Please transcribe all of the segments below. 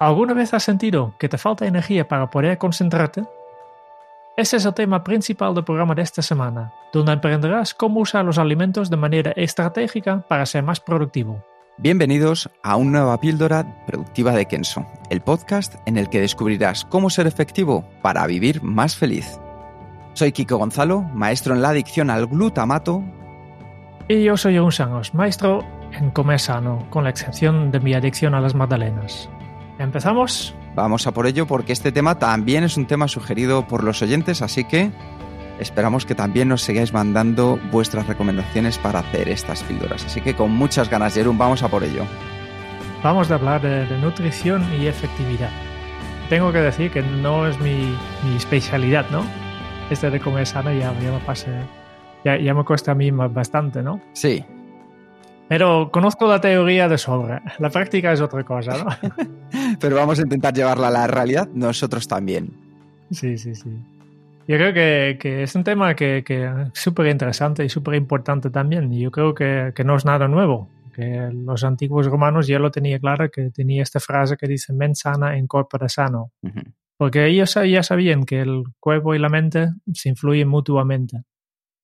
¿Alguna vez has sentido que te falta energía para poder concentrarte? Ese es el tema principal del programa de esta semana, donde aprenderás cómo usar los alimentos de manera estratégica para ser más productivo. Bienvenidos a una nueva píldora productiva de Kenso, el podcast en el que descubrirás cómo ser efectivo para vivir más feliz. Soy Kiko Gonzalo, maestro en la adicción al glutamato. Y yo soy un Sangos, maestro en comer sano, con la excepción de mi adicción a las magdalenas. ¿Empezamos? Vamos a por ello porque este tema también es un tema sugerido por los oyentes, así que esperamos que también nos sigáis mandando vuestras recomendaciones para hacer estas píldoras. Así que con muchas ganas, Jerón, vamos a por ello. Vamos a hablar de, de nutrición y efectividad. Tengo que decir que no es mi, mi especialidad, ¿no? Este de comer sano ya, ya me pasa, ya, ya me cuesta a mí bastante, ¿no? Sí, Pero conozco la teoría de sobra. La práctica es otra cosa, ¿no? pero vamos a intentar llevarla a la realidad nosotros también. Sí, sí, sí. Yo creo que, que es un tema que, que es súper interesante y súper importante también. Y yo creo que, que no es nada nuevo. Que los antiguos romanos ya lo tenía claro, que tenía esta frase que dice mens sana in corpore sano. Ujú. Porque ellos ya sabían que el cuerpo y la mente se influyen mutuamente.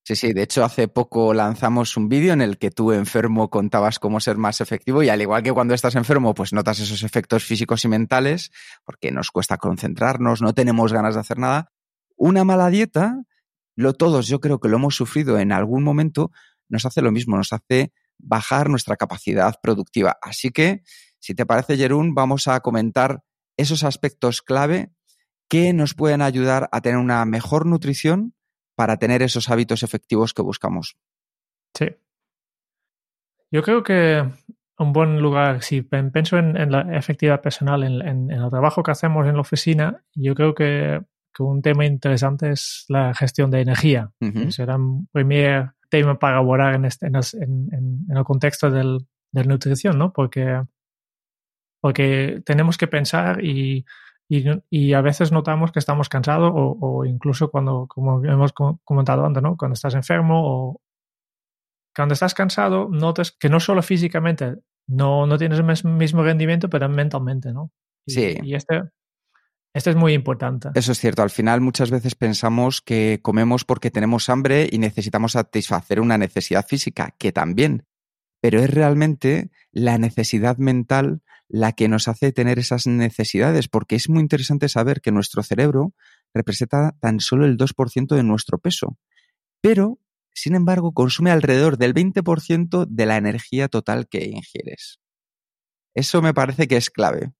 Sí, sí, de hecho hace poco lanzamos un vídeo en el que tú enfermo contabas cómo ser más efectivo y al igual que cuando estás enfermo pues notas esos efectos físicos y mentales porque nos cuesta concentrarnos, no tenemos ganas de hacer nada. Una mala dieta, lo todos yo creo que lo hemos sufrido en algún momento, nos hace lo mismo, nos hace bajar nuestra capacidad productiva. Así que, si te parece, Jerún, vamos a comentar esos aspectos clave que nos pueden ayudar a tener una mejor nutrición para tener esos hábitos efectivos que buscamos. Sí. Yo creo que un buen lugar, si pienso en, en la efectividad personal, en, en- en el trabajo que hacemos en la oficina, yo creo que, que un tema interesante es la gestión de energía. Será un primer tema para abordar en, este- el, en el contexto del, de la nutrición, ¿no? Porque, porque tenemos que pensar y, y, y a veces notamos que estamos cansados o, o incluso cuando, como hemos co- comentado antes, ¿no? Cuando estás enfermo o cuando estás cansado, notas que no solo físicamente no, no tienes el mismo rendimiento, pero mentalmente, ¿no? Y, Sí. Y este, este es muy importante. Eso es cierto. Al final muchas veces pensamos que comemos porque tenemos hambre y necesitamos satisfacer una necesidad física, que también. Pero es realmente la necesidad mental la que nos hace tener esas necesidades, porque es muy interesante saber que nuestro cerebro representa tan solo el 2% de nuestro peso. Pero, sin embargo, consume alrededor del 20% de la energía total que ingieres. Eso me parece que es clave.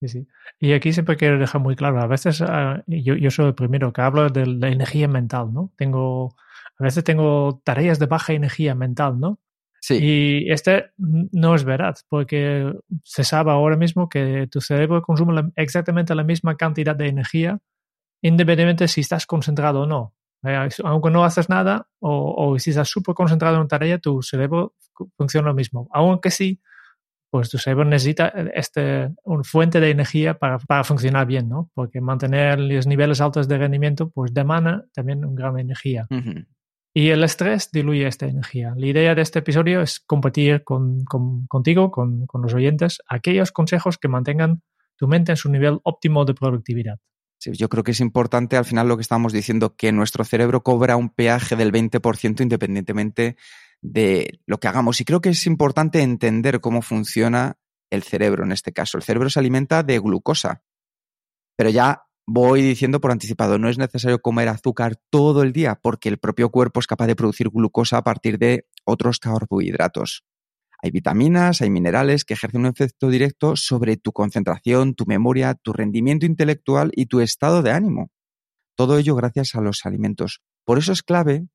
Sí, sí. Y aquí siempre quiero dejar muy claro, a veces ah, yo, yo soy el primero que hablo de la energía mental, ¿no? Tengo, a veces tengo tareas de baja energía mental, ¿no? Sí, Y este no es verdad, porque se sabe ahora mismo que tu cerebro consume la- exactamente la misma cantidad de energía, independientemente si estás concentrado o no. Eh, Aunque no haces nada o, o si estás súper concentrado en una tarea, tu cerebro fu- funciona lo mismo. Aunque sí, pues tu cerebro necesita este, una fuente de energía para, para funcionar bien, ¿no? Porque mantener los niveles altos de rendimiento, pues demanda también una gran energía. Y el estrés diluye esta energía. La idea de este episodio es compartir con, con- contigo, con, los oyentes, aquellos consejos que mantengan tu mente en su nivel óptimo de productividad. Sí, yo creo que es importante al final lo que estamos diciendo, que nuestro cerebro cobra un peaje del 20% independientemente de lo que hagamos. Y creo que es importante entender cómo funciona el cerebro en este caso. El cerebro se alimenta de glucosa. Pero ya voy diciendo por anticipado, no es necesario comer azúcar todo el día porque el propio cuerpo es capaz de producir glucosa a partir de otros carbohidratos. Hay vitaminas, hay minerales que ejercen un efecto directo sobre tu concentración, tu memoria, tu rendimiento intelectual y tu estado de ánimo. Todo ello gracias a los alimentos. Por eso es clave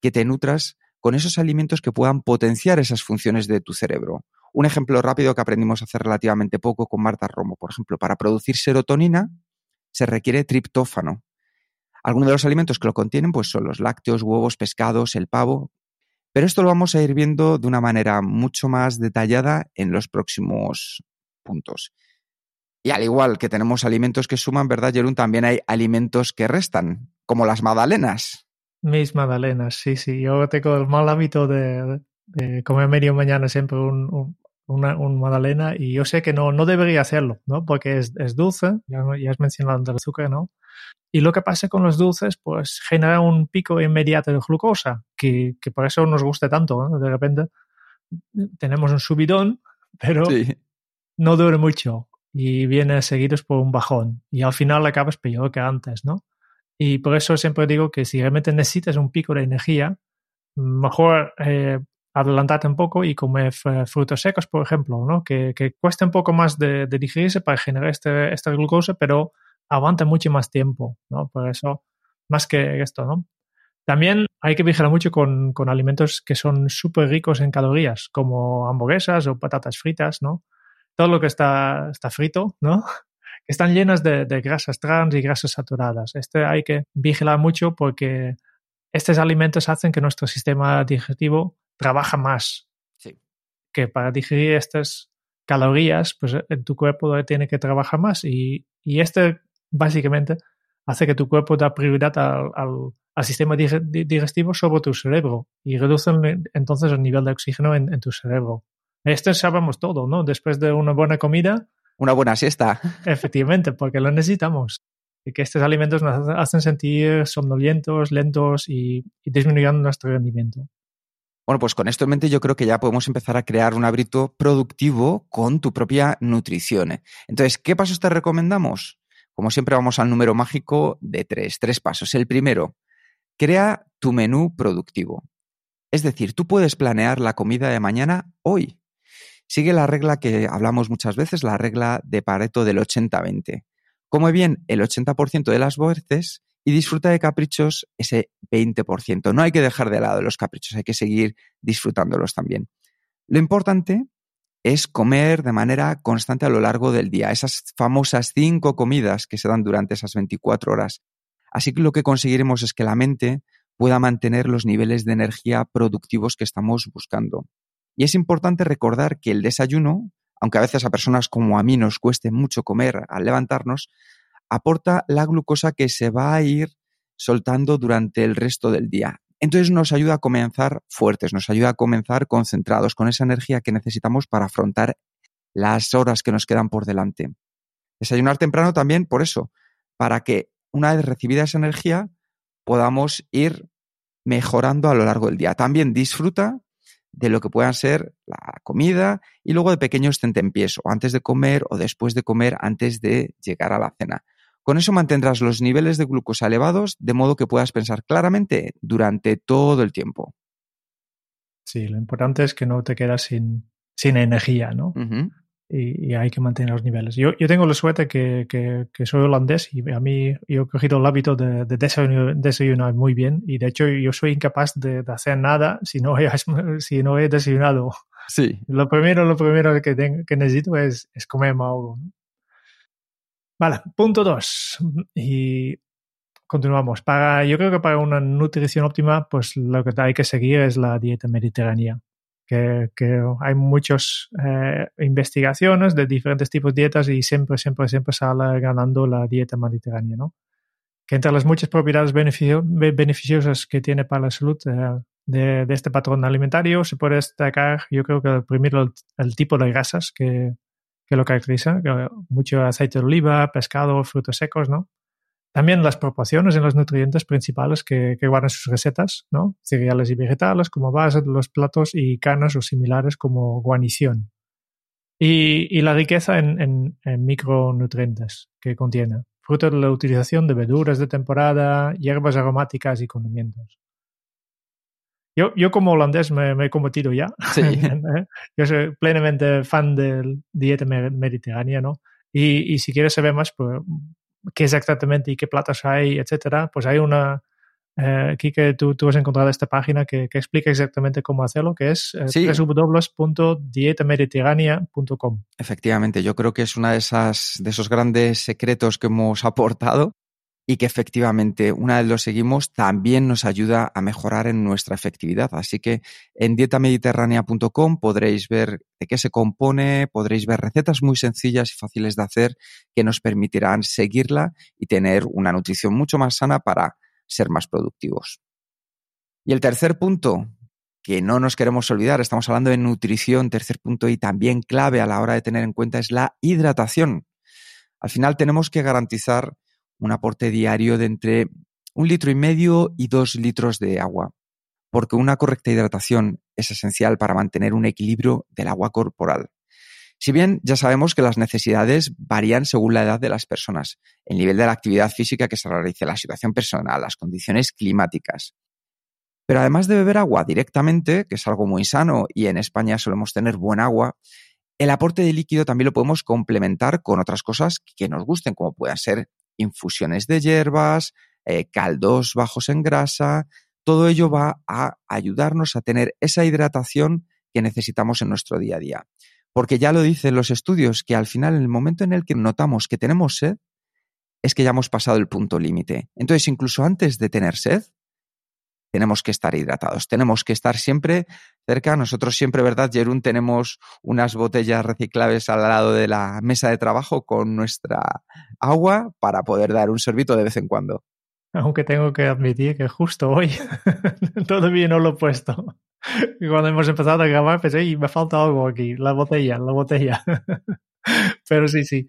que te nutras con esos alimentos que puedan potenciar esas funciones de tu cerebro. Un ejemplo rápido que aprendimos a hacer relativamente poco con Marta Romo, por ejemplo, para producir serotonina se requiere triptófano. Algunos de los alimentos que lo contienen pues, son los lácteos, huevos, pescados, el pavo, pero esto lo vamos a ir viendo de una manera mucho más detallada en los próximos puntos. Y al igual que tenemos alimentos que suman, ¿verdad, Jerún? También hay alimentos que restan, como las magdalenas. Mis magdalenas, sí, sí. Yo tengo el mal hábito de, comer medio mañana siempre un, una, magdalena y yo sé que no, no debería hacerlo, ¿no? Porque es, dulce, ya, ya has mencionado el azúcar, ¿no? Y lo que pasa con los dulces, pues genera un pico inmediato de glucosa, que, que por eso nos gusta tanto, ¿no? De repente tenemos un subidón, pero no dura mucho y viene seguidos por un bajón y al final acabas peor que antes, ¿no? Y por eso siempre digo que si realmente necesitas un pico de energía, mejor eh, adelantarte un poco y comer frutos secos, por ejemplo, ¿no? Que, que cuesta un poco más de, digerirse para generar este, esta glucosa, pero aguanta mucho más tiempo, ¿no? Por eso, más que esto, ¿no? También hay que vigilar mucho con, con alimentos que son súper ricos en calorías, como hamburguesas o patatas fritas, ¿no? Todo lo que está, está frito, ¿no? están llenas de, de, grasas trans y grasas saturadas. Este hay que vigilar mucho porque estos alimentos hacen que nuestro sistema digestivo trabaja más. Sí. Que para digerir estas calorías, pues en tu cuerpo tiene que trabajar más. Y, y este básicamente hace que tu cuerpo da prioridad al, al, sistema digestivo sobre tu cerebro y reduce entonces el nivel de oxígeno en, en tu cerebro. Esto sabemos todo, ¿no? Después de una buena comida. Una buena siesta. Efectivamente, porque lo necesitamos. Y que estos alimentos nos hacen sentir somnolientos, lentos y, y disminuyendo nuestro rendimiento. Bueno, pues con esto en mente yo creo que ya podemos empezar a crear un hábito productivo con tu propia nutrición. Entonces, ¿qué pasos te recomendamos? Como siempre vamos al número mágico de tres, tres pasos. El primero, crea tu menú productivo. Es decir, tú puedes planear la comida de mañana hoy. Sigue la regla que hablamos muchas veces, la regla de Pareto del 80-20. Come bien el 80% de las veces y disfruta de caprichos ese 20%. No hay que dejar de lado los caprichos, hay que seguir disfrutándolos también. Lo importante es comer de manera constante a lo largo del día, esas famosas cinco comidas que se dan durante esas 24 horas. Así que lo que conseguiremos es que la mente pueda mantener los niveles de energía productivos que estamos buscando. Y es importante recordar que el desayuno, aunque a veces a personas como a mí nos cueste mucho comer al levantarnos, aporta la glucosa que se va a ir soltando durante el resto del día. Entonces nos ayuda a comenzar fuertes, nos ayuda a comenzar concentrados, con esa energía que necesitamos para afrontar las horas que nos quedan por delante. Desayunar temprano también por eso, para que una vez recibida esa energía podamos ir mejorando a lo largo del día. También disfruta de lo que puedan ser la comida y luego de pequeños tentempiés, o antes de comer o después de comer, antes de llegar a la cena. Con eso mantendrás los niveles de glucosa elevados de modo que puedas pensar claramente durante todo el tiempo. Sí, lo importante es que no te quedas sin, sin energía, ¿no? y, hay que mantener los niveles. Yo, yo tengo la suerte que, que, soy holandés y a mí yo he cogido el hábito de, desayunar, muy bien y de hecho yo soy incapaz de, hacer nada si no he, si no he desayunado. Sí. Lo primero, lo primero que, que necesito es, es comerme algo. ¿no? Vale, punto dos. Y continuamos. Para, yo creo que para una nutrición óptima, pues lo que hay que seguir es la dieta mediterránea. Que, que hay muchas eh, investigaciones de diferentes tipos de dietas y siempre, siempre, siempre sale ganando la dieta mediterránea, ¿no? Que entre las muchas propiedades beneficiosas que tiene para la salud eh, de, de, este patrón alimentario se puede destacar, yo creo que primero el tipo de grasas que, que lo caracteriza, mucho aceite de oliva, pescado, frutos secos, ¿no? También las proporciones en los nutrientes principales que, guardan sus recetas, ¿no? Cereales y vegetales como base de los platos y carnes o similares como guarnición. Y, la riqueza en, micronutrientes que contiene, fruto de la utilización de verduras de temporada, hierbas aromáticas y condimentos. Yo, yo como holandés me, he convertido ya. yo soy plenamente fan del dieta mediterránea, ¿no? Y, y, si quieres saber más, pues, qué exactamente y qué platos hay, etcétera, pues hay una, eh, aquí que tú, tú, has encontrado esta página que, que, explica exactamente cómo hacerlo, que es eh, Sí. www.dietamediterránea.com. Efectivamente, yo creo que es una de esas de esos grandes secretos que hemos aportado y que efectivamente una vez lo seguimos también nos ayuda a mejorar en nuestra efectividad. Así que en dietamediterránea.com podréis ver de qué se compone, podréis ver recetas muy sencillas y fáciles de hacer que nos permitirán seguirla y tener una nutrición mucho más sana para ser más productivos. Y el tercer punto, que no nos queremos olvidar, estamos hablando de nutrición, tercer punto y también clave a la hora de tener en cuenta es la hidratación. Al final tenemos que garantizar un aporte diario de entre un litro y medio y dos litros de agua, porque una correcta hidratación es esencial para mantener un equilibrio del agua corporal. Si bien ya sabemos que las necesidades varían según la edad de las personas, el nivel de la actividad física que se realice, la situación personal, las condiciones climáticas. Pero además de beber agua directamente, que es algo muy sano y en España solemos tener buen agua, el aporte de líquido también lo podemos complementar con otras cosas que nos gusten, como puedan ser infusiones de hierbas, eh, caldos bajos en grasa. Todo ello va a ayudarnos a tener esa hidratación que necesitamos en nuestro día a día. Porque ya lo dicen los estudios, que al final, en el momento en el que notamos que tenemos sed, es que ya hemos pasado el punto límite. Entonces, incluso antes de tener sed, tenemos que estar hidratados, tenemos que estar siempre cerca. Nosotros siempre, ¿verdad, Jerún? Tenemos unas botellas reciclables al lado de la mesa de trabajo con nuestra agua para poder dar un sorbito de vez en cuando. Aunque tengo que admitir que justo hoy todavía no lo he puesto. Cuando hemos empezado a grabar pensé, y me falta algo aquí, la botella, la botella. Pero sí, sí.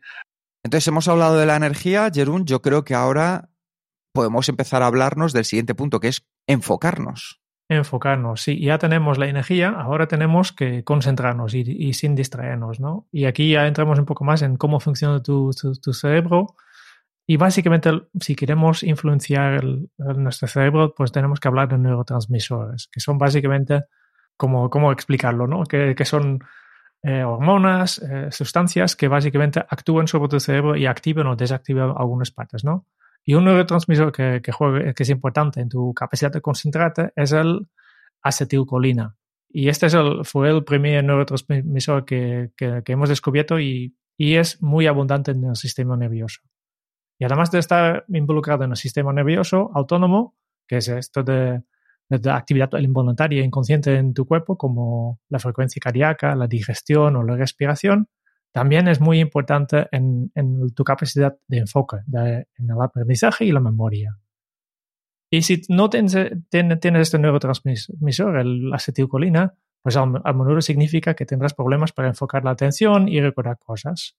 Entonces hemos hablado de la energía, Jerún. Yo creo que ahora podemos empezar a hablarnos del siguiente punto, que es enfocarnos. Enfocarnos, sí, ya tenemos la energía, ahora tenemos que concentrarnos y, y, sin distraernos, ¿no? Y aquí ya entramos un poco más en cómo funciona tu, tu, tu cerebro. Y básicamente, si queremos influenciar el, el nuestro cerebro, pues tenemos que hablar de neurotransmisores, que son básicamente, como, ¿cómo explicarlo, no? Que, que son eh, hormonas, eh, sustancias que básicamente actúan sobre tu cerebro y activan o desactivan algunas partes, ¿no? Y un neurotransmisor que, que, juega, que es importante en tu capacidad de concentrarte es el acetilcolina. Y este es el, fue el primer neurotransmisor que, que, que hemos descubierto y, y, es muy abundante en el sistema nervioso. Y además de estar involucrado en el sistema nervioso autónomo, que es esto de, de la actividad involuntaria e inconsciente en tu cuerpo, como la frecuencia cardíaca, la digestión o la respiración, también es muy importante en, tu capacidad de enfoque, en el aprendizaje y la memoria. Y si no tienes, tienes este neurotransmisor, el acetilcolina, pues a, a significa que tendrás problemas para enfocar la atención y recordar cosas.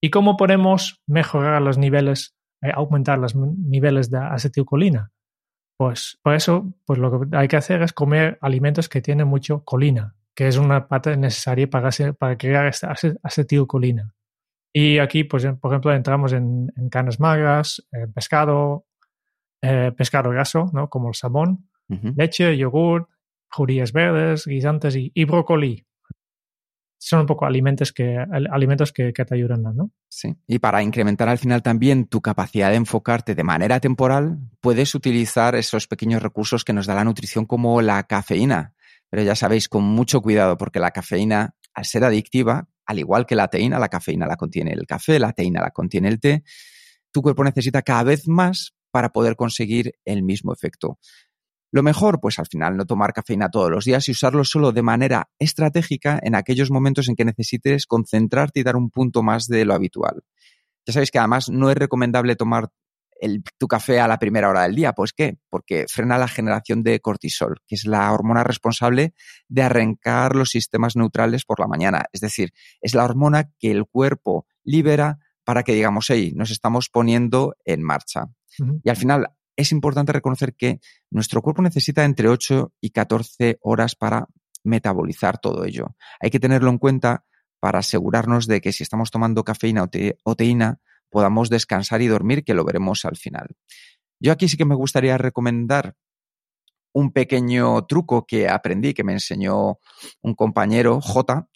¿Y cómo podemos mejorar los niveles, eh, aumentar los niveles de acetilcolina? Pues por eso, pues lo que hay que hacer es comer alimentos que tienen mucho colina, que es una parte necesaria para, para crear esta acetilcolina. Y aquí, pues, por ejemplo, entramos en, en carnes magras, eh, pescado, eh, pescado graso, ¿no? como el salmón, uh -huh. leche, yogur, judías verdes, guisantes y, y, brócoli. Son un poco alimentos que, alimentos que, que te ayudan, ¿no? Sí. Y para incrementar al final también tu capacidad de enfocarte de manera temporal, puedes utilizar esos pequeños recursos que nos da la nutrición como la cafeína. Pero ya sabéis, con mucho cuidado, porque la cafeína, al ser adictiva, al igual que la teína, la cafeína la contiene el café, la teína la contiene el té, tu cuerpo necesita cada vez más para poder conseguir el mismo efecto. Lo mejor, pues al final no tomar cafeína todos los días y usarlo solo de manera estratégica en aquellos momentos en que necesites concentrarte y dar un punto más de lo habitual. Ya sabéis que además no es recomendable tomar el, tu café a la primera hora del día. ¿Pues qué? Porque frena la generación de cortisol, que es la hormona responsable de arrancar los sistemas neutrales por la mañana. Es decir, es la hormona que el cuerpo libera para que digamos, hey, nos estamos poniendo en marcha. Uh -huh. Y al final es importante reconocer que nuestro cuerpo necesita entre 8 y 14 horas para metabolizar todo ello. Hay que tenerlo en cuenta para asegurarnos de que si estamos tomando cafeína o teína, podamos descansar y dormir, que lo veremos al final. Yo aquí sí que me gustaría recomendar un pequeño truco que aprendí, que me enseñó un compañero, J,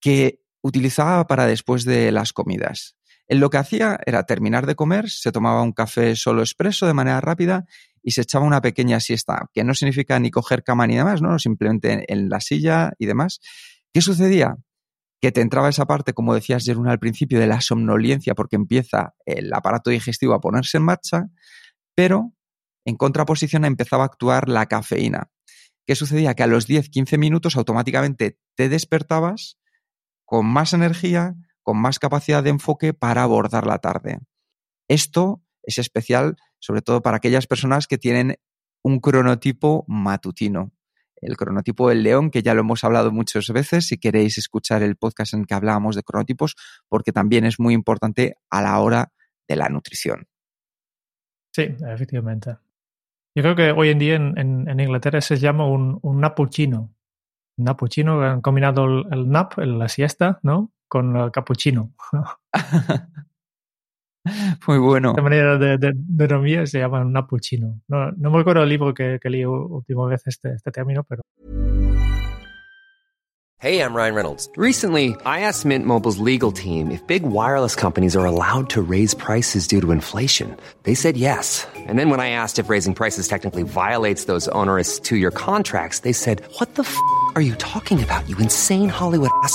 que utilizaba para después de las comidas. Él lo que hacía era terminar de comer, se tomaba un café solo expreso de manera rápida y se echaba una pequeña siesta, que no significa ni coger cama ni demás, ¿no? Simplemente en la silla y demás. ¿Qué sucedía? Que te entraba esa parte, como decías, Jeruna, al principio, de la somnolencia, porque empieza el aparato digestivo a ponerse en marcha, pero en contraposición empezaba a actuar la cafeína. ¿Qué sucedía? Que a los 10-15 minutos automáticamente te despertabas con más energía, con más capacidad de enfoque para abordar la tarde. Esto es especial sobre todo para aquellas personas que tienen un cronotipo matutino. El cronotipo del león, que ya lo hemos hablado muchas veces, si queréis escuchar el podcast en que hablábamos de cronotipos, porque también es muy importante a la hora de la nutrición. Sí, efectivamente. Yo creo que hoy en día en, Inglaterra se llama un, un napuchino. Un napuchino, han combinado el, nap, la siesta, ¿no? Con el capuchino. Muy bueno. Esta manera de, de, de dormir se llama un napuchino. No, no me acuerdo el libro que, que leí última vez este, este término, pero... Hey, I'm Ryan Reynolds. Recently, I asked Mint Mobile's legal team if big wireless companies are allowed to raise prices due to inflation. They said yes. And then when I asked if raising prices technically violates those onerous two-year contracts, they said, what the f*** are you talking about, you insane Hollywood ass?"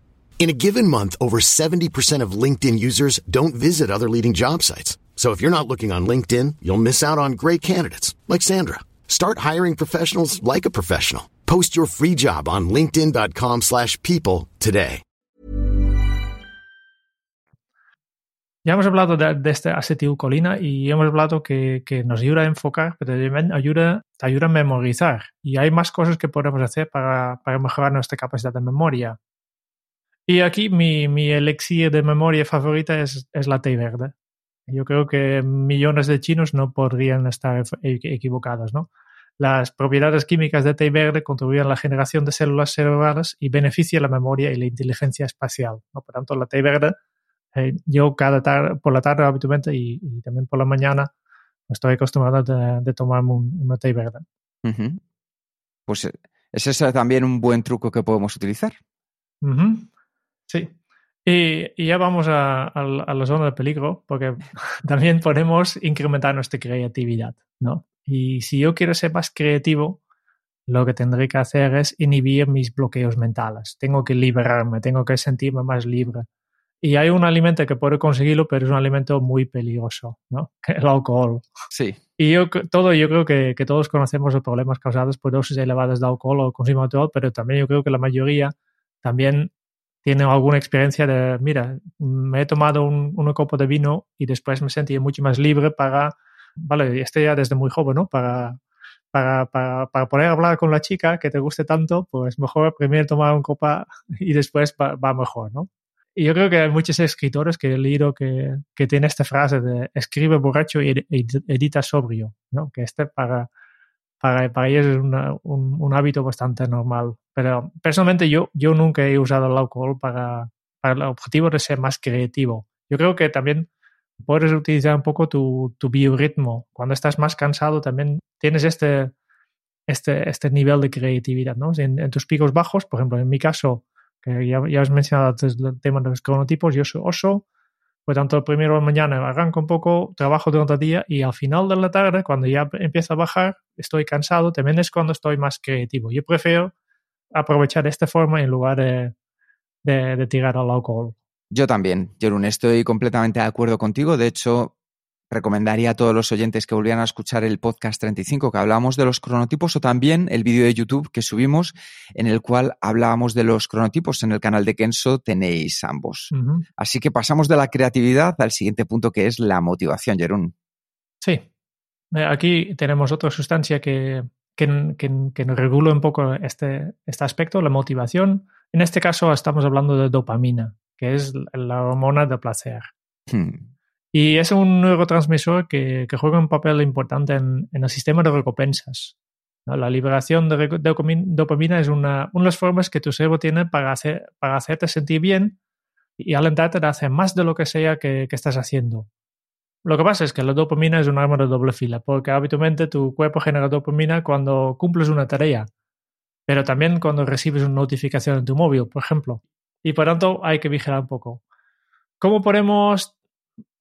In a given month, over 70% of LinkedIn users don't visit other leading job sites. So if you're not looking on LinkedIn, you'll miss out on great candidates like Sandra. Start hiring professionals like a professional. Post your free job on linkedin.com/people today. Ya hemos hablado de, de este acetilcolina y hemos hablado que, que, nos ayuda a enfocar, pero también ayuda, ayuda a memorizar. Y hay más cosas que podemos hacer para, para mejorar nuestra capacidad de memoria. Y aquí mi, mi elixir de memoria favorita es, es la té verde. Yo creo que millones de chinos no podrían estar equivocados, ¿no? Las propiedades químicas de té verde contribuyen a la generación de células cerebrales y benefician la memoria y la inteligencia espacial. ¿no? Por tanto, la té verde, eh, yo cada tarde, por la tarde habitualmente y, y, también por la mañana estoy acostumbrado de, de tomarme un, una té verde. Uh -huh. Pues ese es también un buen truco que podemos utilizar. Uh -huh. Sí. Y, y, ya vamos a, a, a, la zona de peligro, porque también podemos incrementar nuestra creatividad, ¿no? Y si yo quiero ser más creativo, lo que tendré que hacer es inhibir mis bloqueos mentales. Tengo que liberarme, tengo que sentirme más libre. Y hay un alimento que puede conseguirlo, pero es un alimento muy peligroso, ¿no? El alcohol. Sí. Y yo, todo, yo creo que, que todos conocemos los problemas causados por dosis elevadas de alcohol o consumo de alcohol, pero también yo creo que la mayoría también tiene alguna experiencia de, mira, me he tomado un, un copo de vino y después me sentí mucho más libre para, vale, este ya desde muy joven, ¿no? Para, para, para, para poder hablar con la chica que te guste tanto, pues mejor primero tomar un copa y después va, va mejor, ¿no? Y yo creo que hay muchos escritores que he leído que, que tienen esta frase de escribe borracho y edita sobrio, ¿no? Que este para, para, para ellos es un, un, hábito bastante normal. Pero personalmente yo, yo nunca he usado el alcohol para, para el objetivo de ser más creativo. Yo creo que también puedes utilizar un poco tu, tu biorritmo. Cuando estás más cansado también tienes este, este, este nivel de creatividad, ¿no? En, en tus picos bajos, por ejemplo, en mi caso, que ya, ya has mencionado antes el tema de los cronotipos, yo soy oso, pues tanto el primero de mañana arranco un poco, trabajo durante el día y al final de la tarde, cuando ya empieza a bajar, estoy cansado, también es cuando estoy más creativo. Yo prefiero aprovechar de esta forma en lugar de, de, de tirar al alcohol. Yo también, Jerún, estoy completamente de acuerdo contigo. De hecho, recomendaría a todos los oyentes que volvieran a escuchar el podcast 35 que hablábamos de los cronotipos o también el vídeo de YouTube que subimos en el cual hablábamos de los cronotipos. En el canal de Kenso tenéis ambos. Uh -huh. Así que pasamos de la creatividad al siguiente punto que es la motivación, Jerún. Sí. Aquí tenemos otra sustancia que, que, que, que regula un poco este, este aspecto, la motivación. En este caso estamos hablando de dopamina, que es la hormona del placer. Hmm. Y es un neurotransmisor que, que juega un papel importante en, en el sistema de recompensas. ¿no? La liberación de, de dopamina es una, una, de las formas que tu cerebro tiene para, hacer, para hacerte sentir bien y alentarte a hacer más de lo que sea que, que estás haciendo. Lo que pasa es que la dopamina es un arma de doble fila, porque habitualmente tu cuerpo genera dopamina cuando cumples una tarea, pero también cuando recibes una notificación en tu móvil, por ejemplo. Y por tanto hay que vigilar un poco. ¿Cómo podemos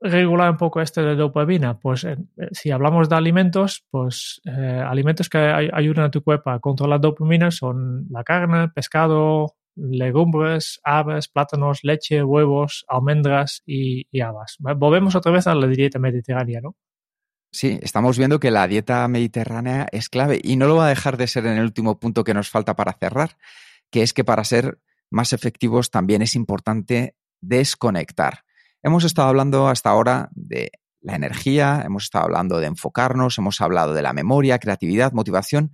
regular un poco este de dopamina? Pues eh, si hablamos de alimentos, pues eh, alimentos que ay ayudan a tu cuerpo a controlar dopamina son la carne, pescado, legumbres, aves, plátanos, leche, huevos, almendras y, y habas. Volvemos otra vez a la dieta mediterránea, ¿no? Sí, estamos viendo que la dieta mediterránea es clave y no lo va a dejar de ser en el último punto que nos falta para cerrar, que es que para ser más efectivos también es importante desconectar. Hemos estado hablando hasta ahora de la energía, hemos estado hablando de enfocarnos, hemos hablado de la memoria, creatividad, motivación.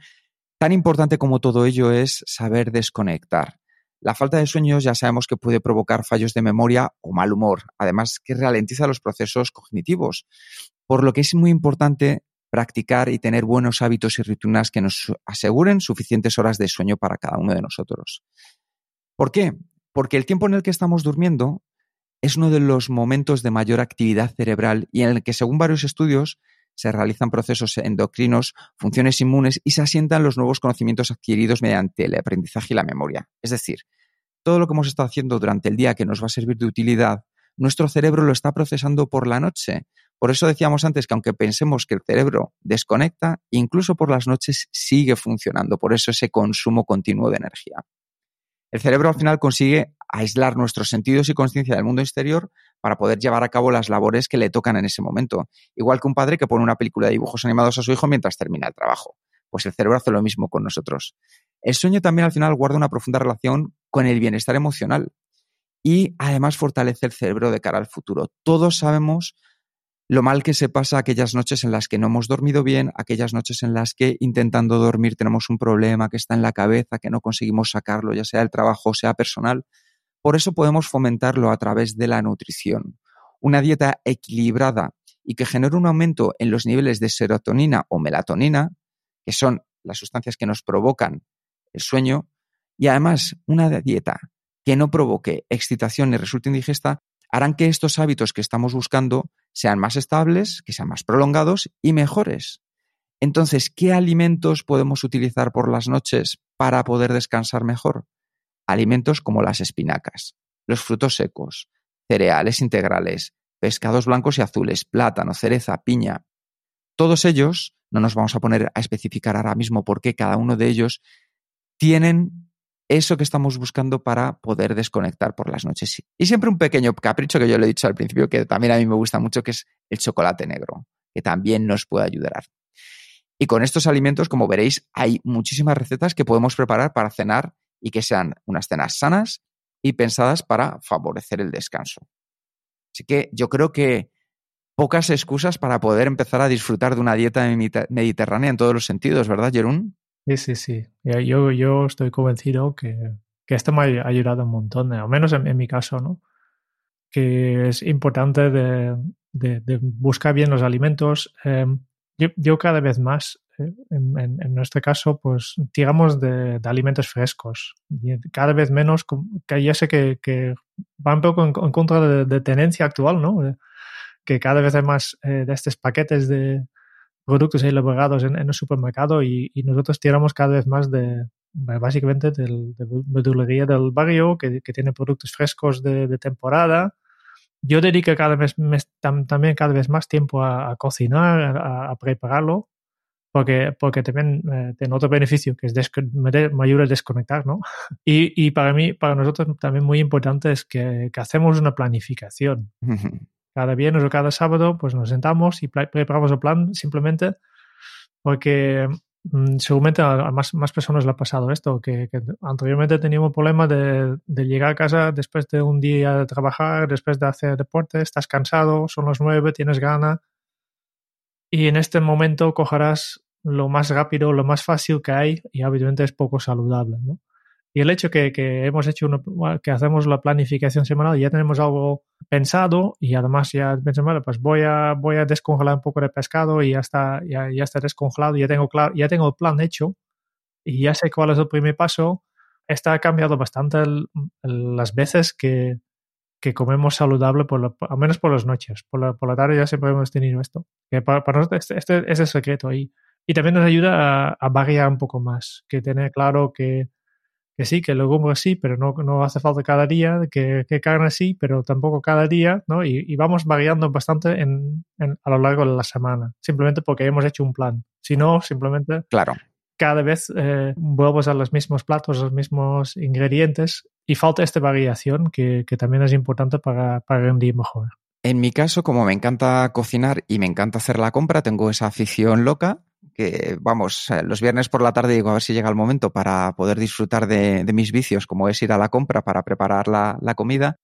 Tan importante como todo ello es saber desconectar. La falta de sueños ya sabemos que puede provocar fallos de memoria o mal humor, además que ralentiza los procesos cognitivos, por lo que es muy importante practicar y tener buenos hábitos y rutinas que nos aseguren suficientes horas de sueño para cada uno de nosotros. ¿Por qué? Porque el tiempo en el que estamos durmiendo es uno de los momentos de mayor actividad cerebral y en el que, según varios estudios, se realizan procesos endocrinos, funciones inmunes y se asientan los nuevos conocimientos adquiridos mediante el aprendizaje y la memoria. Es decir, todo lo que hemos estado haciendo durante el día que nos va a servir de utilidad, nuestro cerebro lo está procesando por la noche. Por eso decíamos antes que aunque pensemos que el cerebro desconecta, incluso por las noches sigue funcionando. Por eso ese consumo continuo de energía. El cerebro al final consigue aislar nuestros sentidos y conciencia del mundo exterior para poder llevar a cabo las labores que le tocan en ese momento. Igual que un padre que pone una película de dibujos animados a su hijo mientras termina el trabajo. Pues el cerebro hace lo mismo con nosotros. El sueño también al final guarda una profunda relación con el bienestar emocional y además fortalece el cerebro de cara al futuro. Todos sabemos lo mal que se pasa aquellas noches en las que no hemos dormido bien, aquellas noches en las que intentando dormir tenemos un problema que está en la cabeza, que no conseguimos sacarlo, ya sea el trabajo o sea personal. Por eso podemos fomentarlo a través de la nutrición. Una dieta equilibrada y que genere un aumento en los niveles de serotonina o melatonina, que son las sustancias que nos provocan el sueño, y además una dieta que no provoque excitación ni resulte indigesta, harán que estos hábitos que estamos buscando sean más estables, que sean más prolongados y mejores. Entonces, ¿qué alimentos podemos utilizar por las noches para poder descansar mejor? Alimentos como las espinacas, los frutos secos, cereales integrales, pescados blancos y azules, plátano, cereza, piña. Todos ellos, no nos vamos a poner a especificar ahora mismo por qué cada uno de ellos, tienen eso que estamos buscando para poder desconectar por las noches. Y siempre un pequeño capricho que yo le he dicho al principio, que también a mí me gusta mucho, que es el chocolate negro, que también nos puede ayudar. Y con estos alimentos, como veréis, hay muchísimas recetas que podemos preparar para cenar y que sean unas cenas sanas y pensadas para favorecer el descanso. Así que yo creo que pocas excusas para poder empezar a disfrutar de una dieta mediterránea en todos los sentidos, ¿verdad, Jerún? Sí, sí, sí. Yo, yo estoy convencido que, que esto me ha ayudado un montón, al menos en, en mi caso, ¿no? Que es importante de, de, de buscar bien los alimentos. Eh, yo, yo, cada vez más, eh, en, en, en, nuestro caso, pues tiramos de, de, alimentos frescos. Cada vez menos, que ya sé que, que va un poco en, en contra de, de, tendencia actual, ¿no? Que cada vez hay más eh, de estos paquetes de, productos elaborados en, en el supermercado y, y, nosotros tiramos cada vez más de, básicamente, del, de verdulería del barrio, que, que, tiene productos frescos de, de temporada. Yo dedico cada vez tam, también cada vez más tiempo a, a cocinar, a, a, prepararlo, porque, porque también eh, tiene otro beneficio, que es me, de, desconectar, ¿no? Y, y, para mí, para nosotros también muy importante es que, que hacemos una planificación cada viernes o cada sábado, pues nos sentamos y preparamos el plan simplemente porque mmm, seguramente a, más, más, personas le ha pasado esto, que, que anteriormente teníamos problema de, de, llegar a casa después de un día de trabajar, después de hacer deporte, estás cansado, son las nueve, tienes gana y en este momento cogerás lo más rápido, lo más fácil que hay y obviamente es poco saludable, ¿no? Y el hecho que, que hemos hecho que hacemos la planificación semanal, ya tenemos algo pensado y además ya pensamos, pues voy a, voy a descongelar un poco de pescado y ya está, ya, ya está descongelado, ya tengo, claro, ya tengo el plan hecho y ya sé cuál es el primer paso. Está cambiado bastante las veces que, que comemos saludable, por al menos por las noches. Por la, por la tarde ya siempre hemos tenido esto. Que para, nosotros este, este, es el secreto ahí. Y también nos ayuda a, a variar un poco más, que tener claro que que sí, que legumbres sí, pero no, no hace falta cada día, que, que carne sí, pero tampoco cada día, ¿no? Y, y vamos variando bastante en, en, a lo largo de la semana, simplemente porque hemos hecho un plan. Si no, simplemente claro. cada vez eh, vuelves a los mismos platos, los mismos ingredientes y falta esta variación que, que también es importante para, para rendir mejor. En mi caso, como me encanta cocinar y me encanta hacer la compra, tengo esa afición loca que vamos, eh, los viernes por la tarde digo a ver si llega el momento para poder disfrutar de, mis vicios, como es ir a la compra para preparar la, la, comida,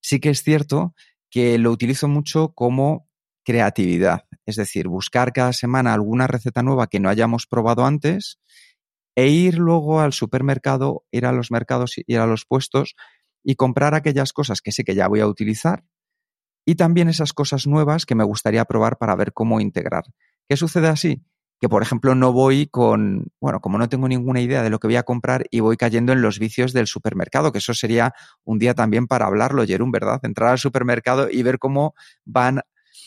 sí que es cierto que lo utilizo mucho como creatividad, es decir, buscar cada semana alguna receta nueva que no hayamos probado antes e ir luego al supermercado, ir a los mercados, ir a los puestos y comprar aquellas cosas que sé que ya voy a utilizar y también esas cosas nuevas que me gustaría probar para ver cómo integrar. ¿Qué sucede así? Que por ejemplo no voy con, bueno, como no tengo ninguna idea de lo que voy a comprar y voy cayendo en los vicios del supermercado, que eso sería un día también para hablarlo, Jerón, ¿verdad? Entrar al supermercado y ver cómo van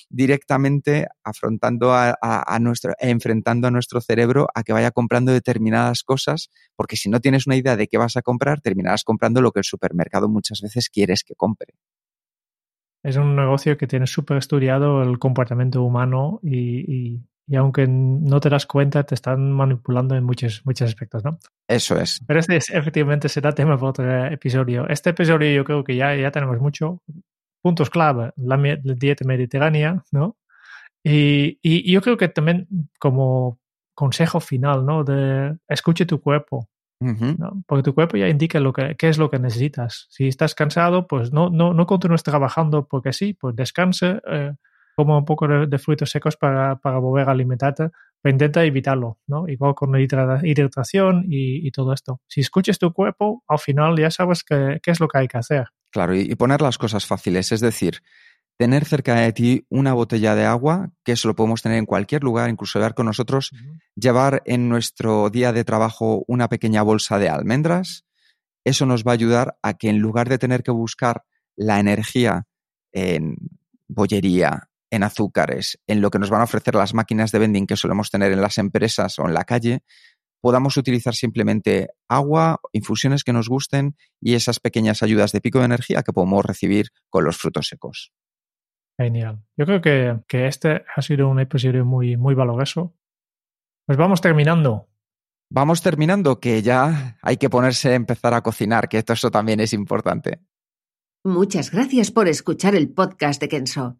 directamente afrontando a, a, nuestro, enfrentando a nuestro cerebro a que vaya comprando determinadas cosas, porque si no tienes una idea de qué vas a comprar, terminarás comprando lo que el supermercado muchas veces quieres que compre. Es un negocio que tiene súper estudiado el comportamiento humano y y aunque no te das cuenta, te están manipulando en muchos, muchos aspectos, ¿no? Eso es. Pero este es, efectivamente será tema para otro episodio. Este episodio yo creo que ya, ya tenemos mucho. Puntos clave, la, la dieta mediterránea, ¿no? Y, y, yo creo que también como consejo final, ¿no? De escuche tu cuerpo. Uh -huh. ¿no? Porque tu cuerpo ya indica lo que, qué es lo que necesitas. Si estás cansado, pues no, no, no continúes trabajando porque sí, pues descanse. Eh, como un poco de, frutos secos para, para, volver a alimentarte, pero intenta evitarlo, ¿no? Igual con la hidratación y, y, todo esto. Si escuchas tu cuerpo, al final ya sabes qué, qué es lo que hay que hacer. Claro, y, y, poner las cosas fáciles, es decir, tener cerca de ti una botella de agua, que eso lo podemos tener en cualquier lugar, incluso llevar con nosotros, uh -huh. llevar en nuestro día de trabajo una pequeña bolsa de almendras, eso nos va a ayudar a que en lugar de tener que buscar la energía en bollería, en azúcares, en lo que nos van a ofrecer las máquinas de vending que solemos tener en las empresas o en la calle, podamos utilizar simplemente agua, infusiones que nos gusten y esas pequeñas ayudas de pico de energía que podemos recibir con los frutos secos. Genial. Yo creo que, que este ha sido un episodio muy, muy valoroso. Pues vamos terminando. Vamos terminando, que ya hay que ponerse a empezar a cocinar, que esto eso también es importante. Muchas gracias por escuchar el podcast de Kenso.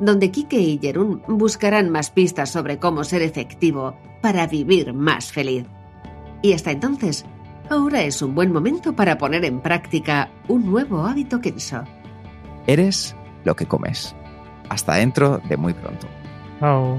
donde Kike y Jerún buscarán más pistas sobre cómo ser efectivo para vivir más feliz. Y hasta entonces, ahora es un buen momento para poner en práctica un nuevo hábito Kenso. Eres lo que comes. Hasta dentro de muy pronto. Chao.